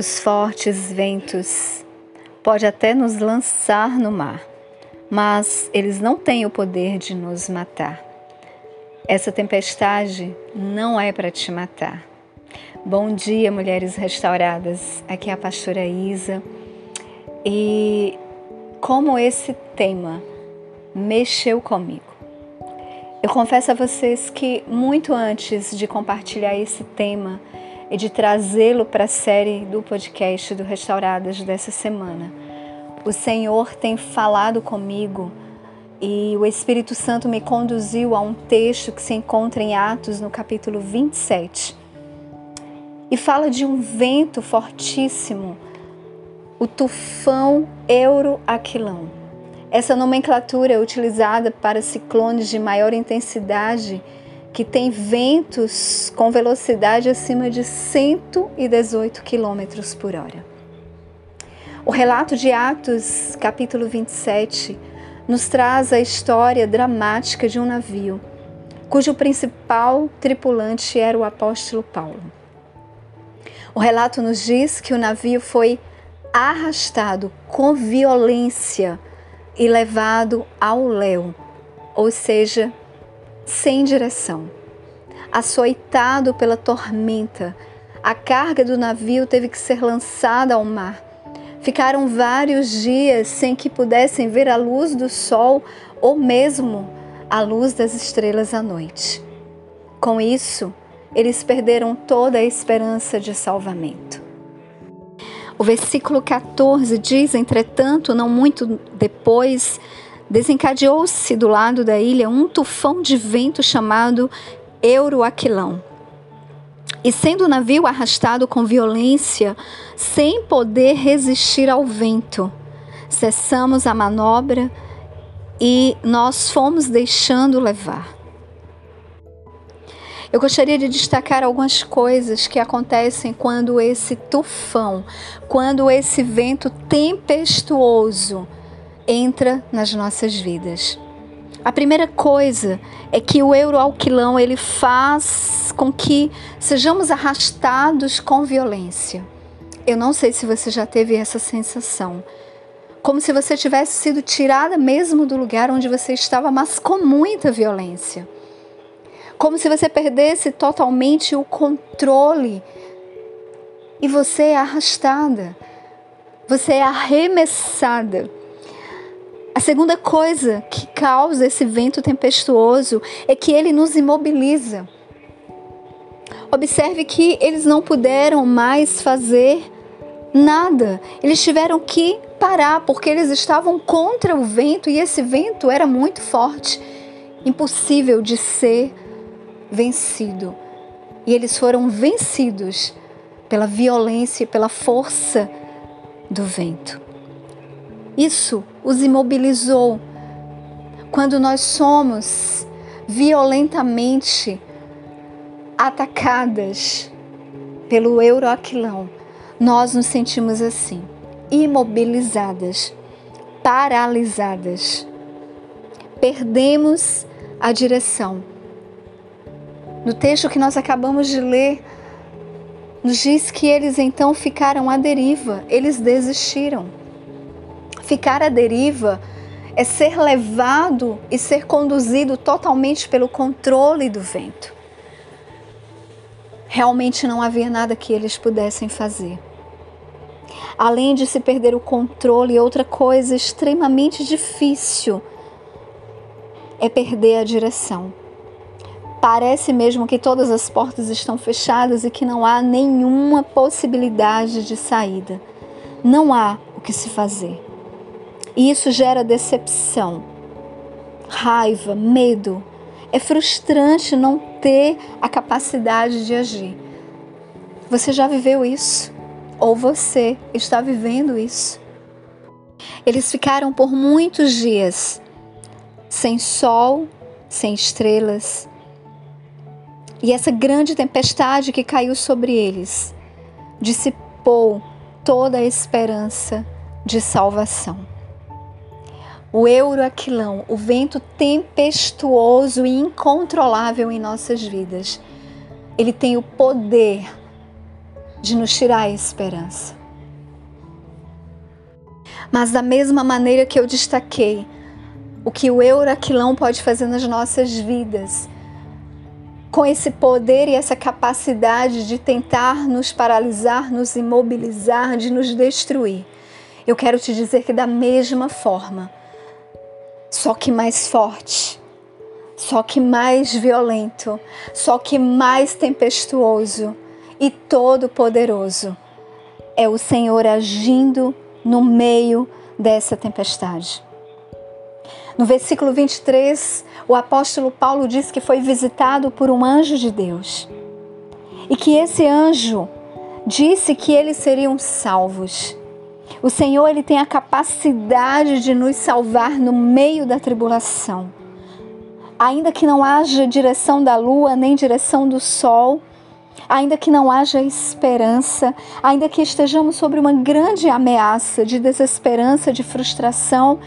Os fortes ventos podem até nos lançar no mar, mas eles não têm o poder de nos matar. Essa tempestade não é para te matar. Bom dia, mulheres restauradas. Aqui é a pastora Isa. E como esse tema mexeu comigo. Eu confesso a vocês que muito antes de compartilhar esse tema, e de trazê-lo para a série do podcast do Restauradas dessa semana. O Senhor tem falado comigo e o Espírito Santo me conduziu a um texto que se encontra em Atos, no capítulo 27. E fala de um vento fortíssimo, o tufão Euroaquilão. Essa nomenclatura é utilizada para ciclones de maior intensidade que tem ventos com velocidade acima de 118 km por hora. O relato de Atos, capítulo 27, nos traz a história dramática de um navio, cujo principal tripulante era o apóstolo Paulo. O relato nos diz que o navio foi arrastado com violência e levado ao léu, ou seja, sem direção. Açoitado pela tormenta, a carga do navio teve que ser lançada ao mar. Ficaram vários dias sem que pudessem ver a luz do sol ou mesmo a luz das estrelas à noite. Com isso, eles perderam toda a esperança de salvamento. O versículo 14 diz: Entretanto, não muito depois, desencadeou-se do lado da ilha um tufão de vento chamado Euroaquilão. E sendo o navio arrastado com violência, sem poder resistir ao vento, cessamos a manobra e nós fomos deixando levar. Eu gostaria de destacar algumas coisas que acontecem quando esse tufão, quando esse vento tempestuoso entra nas nossas vidas. A primeira coisa é que o euroalquilão ele faz com que sejamos arrastados com violência. Eu não sei se você já teve essa sensação. Como se você tivesse sido tirada mesmo do lugar onde você estava, mas com muita violência. Como se você perdesse totalmente o controle e você é arrastada, você é arremessada a segunda coisa que causa esse vento tempestuoso é que ele nos imobiliza. Observe que eles não puderam mais fazer nada. Eles tiveram que parar porque eles estavam contra o vento e esse vento era muito forte, impossível de ser vencido. E eles foram vencidos pela violência e pela força do vento. Isso os imobilizou. Quando nós somos violentamente atacadas pelo euroaquilão, nós nos sentimos assim, imobilizadas, paralisadas. Perdemos a direção. No texto que nós acabamos de ler, nos diz que eles então ficaram à deriva, eles desistiram. Ficar à deriva é ser levado e ser conduzido totalmente pelo controle do vento. Realmente não havia nada que eles pudessem fazer. Além de se perder o controle, outra coisa extremamente difícil é perder a direção. Parece mesmo que todas as portas estão fechadas e que não há nenhuma possibilidade de saída. Não há o que se fazer. E isso gera decepção, raiva, medo. É frustrante não ter a capacidade de agir. Você já viveu isso? Ou você está vivendo isso? Eles ficaram por muitos dias sem sol, sem estrelas. E essa grande tempestade que caiu sobre eles dissipou toda a esperança de salvação o euroaquilão, o vento tempestuoso e incontrolável em nossas vidas. Ele tem o poder de nos tirar a esperança. Mas da mesma maneira que eu destaquei o que o Euraquilão pode fazer nas nossas vidas, com esse poder e essa capacidade de tentar nos paralisar, nos imobilizar, de nos destruir. Eu quero te dizer que da mesma forma, só que mais forte, só que mais violento, só que mais tempestuoso e todo-poderoso é o Senhor agindo no meio dessa tempestade. No versículo 23, o apóstolo Paulo diz que foi visitado por um anjo de Deus e que esse anjo disse que eles seriam salvos. O Senhor ele tem a capacidade de nos salvar no meio da tribulação. Ainda que não haja direção da lua nem direção do sol, ainda que não haja esperança, ainda que estejamos sobre uma grande ameaça de desesperança, de frustração,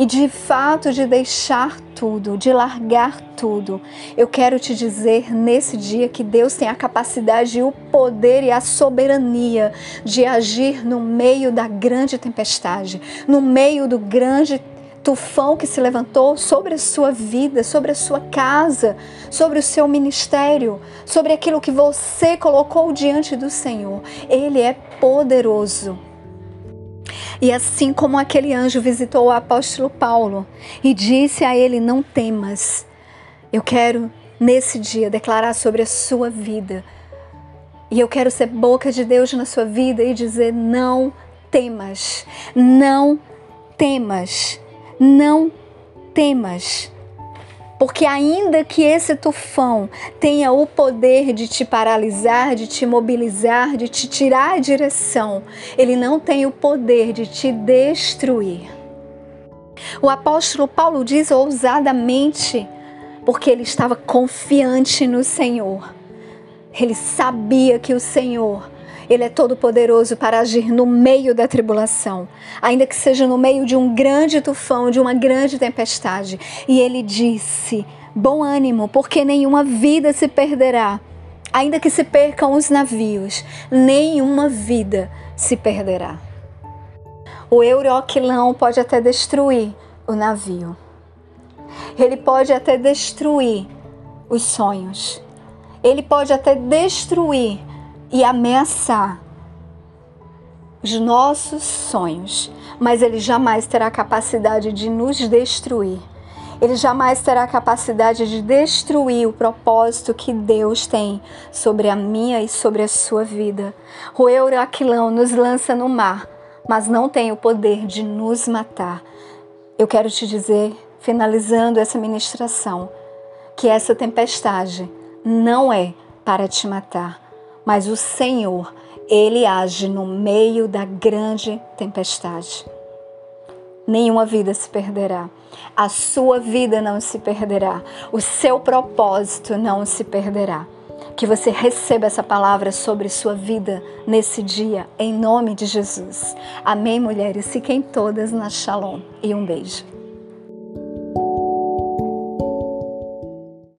e de fato de deixar tudo, de largar tudo. Eu quero te dizer nesse dia que Deus tem a capacidade, o poder e a soberania de agir no meio da grande tempestade, no meio do grande tufão que se levantou sobre a sua vida, sobre a sua casa, sobre o seu ministério, sobre aquilo que você colocou diante do Senhor. Ele é poderoso e assim como aquele anjo visitou o apóstolo Paulo e disse a ele: Não temas, eu quero nesse dia declarar sobre a sua vida. E eu quero ser boca de Deus na sua vida e dizer: Não temas, não temas, não temas. Porque ainda que esse tufão tenha o poder de te paralisar, de te mobilizar, de te tirar a direção, ele não tem o poder de te destruir. O apóstolo Paulo diz ousadamente, porque ele estava confiante no Senhor. Ele sabia que o Senhor ele é todo poderoso para agir no meio da tribulação, ainda que seja no meio de um grande tufão, de uma grande tempestade. E ele disse: Bom ânimo, porque nenhuma vida se perderá. Ainda que se percam os navios, nenhuma vida se perderá. O euroquilão pode até destruir o navio. Ele pode até destruir os sonhos. Ele pode até destruir e ameaçar os nossos sonhos, mas ele jamais terá capacidade de nos destruir. Ele jamais terá capacidade de destruir o propósito que Deus tem sobre a minha e sobre a sua vida. O Euraquilão nos lança no mar, mas não tem o poder de nos matar. Eu quero te dizer, finalizando essa ministração, que essa tempestade não é para te matar mas o Senhor, ele age no meio da grande tempestade. Nenhuma vida se perderá. A sua vida não se perderá. O seu propósito não se perderá. Que você receba essa palavra sobre sua vida nesse dia, em nome de Jesus. Amém, mulheres? Fiquem todas na Shalom. E um beijo.